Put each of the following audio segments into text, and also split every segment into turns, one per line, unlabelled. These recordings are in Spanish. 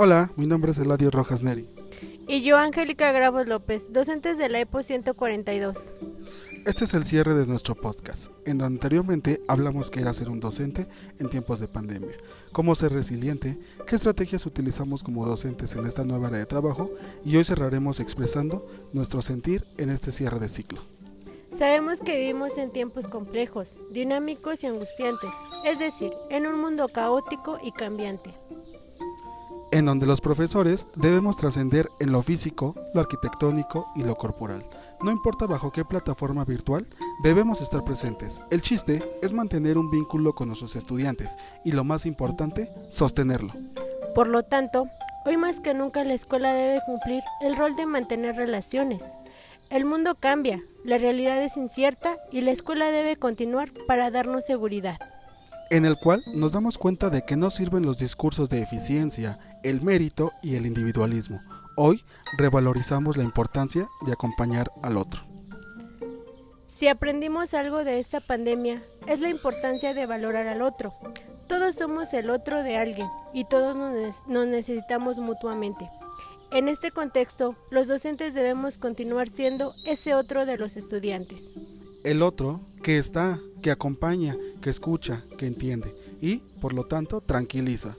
Hola, mi nombre es Eladio Rojas Neri.
Y yo, Angélica Gravos López, docentes de la EPO 142.
Este es el cierre de nuestro podcast, en donde anteriormente hablamos que era ser un docente en tiempos de pandemia, cómo ser resiliente, qué estrategias utilizamos como docentes en esta nueva área de trabajo y hoy cerraremos expresando nuestro sentir en este cierre de ciclo.
Sabemos que vivimos en tiempos complejos, dinámicos y angustiantes, es decir, en un mundo caótico y cambiante.
En donde los profesores debemos trascender en lo físico, lo arquitectónico y lo corporal. No importa bajo qué plataforma virtual, debemos estar presentes. El chiste es mantener un vínculo con nuestros estudiantes y lo más importante, sostenerlo.
Por lo tanto, hoy más que nunca la escuela debe cumplir el rol de mantener relaciones, el mundo cambia, la realidad es incierta y la escuela debe continuar para darnos seguridad.
En el cual nos damos cuenta de que no sirven los discursos de eficiencia, el mérito y el individualismo. Hoy revalorizamos la importancia de acompañar al otro.
Si aprendimos algo de esta pandemia, es la importancia de valorar al otro. Todos somos el otro de alguien y todos nos, necesitamos mutuamente. En este contexto, los docentes debemos continuar siendo ese otro de los estudiantes.
El otro que está, que acompaña, que escucha, que entiende y, por lo tanto, tranquiliza.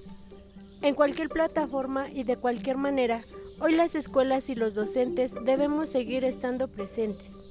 En cualquier plataforma y de cualquier manera, hoy las escuelas y los docentes debemos seguir estando presentes.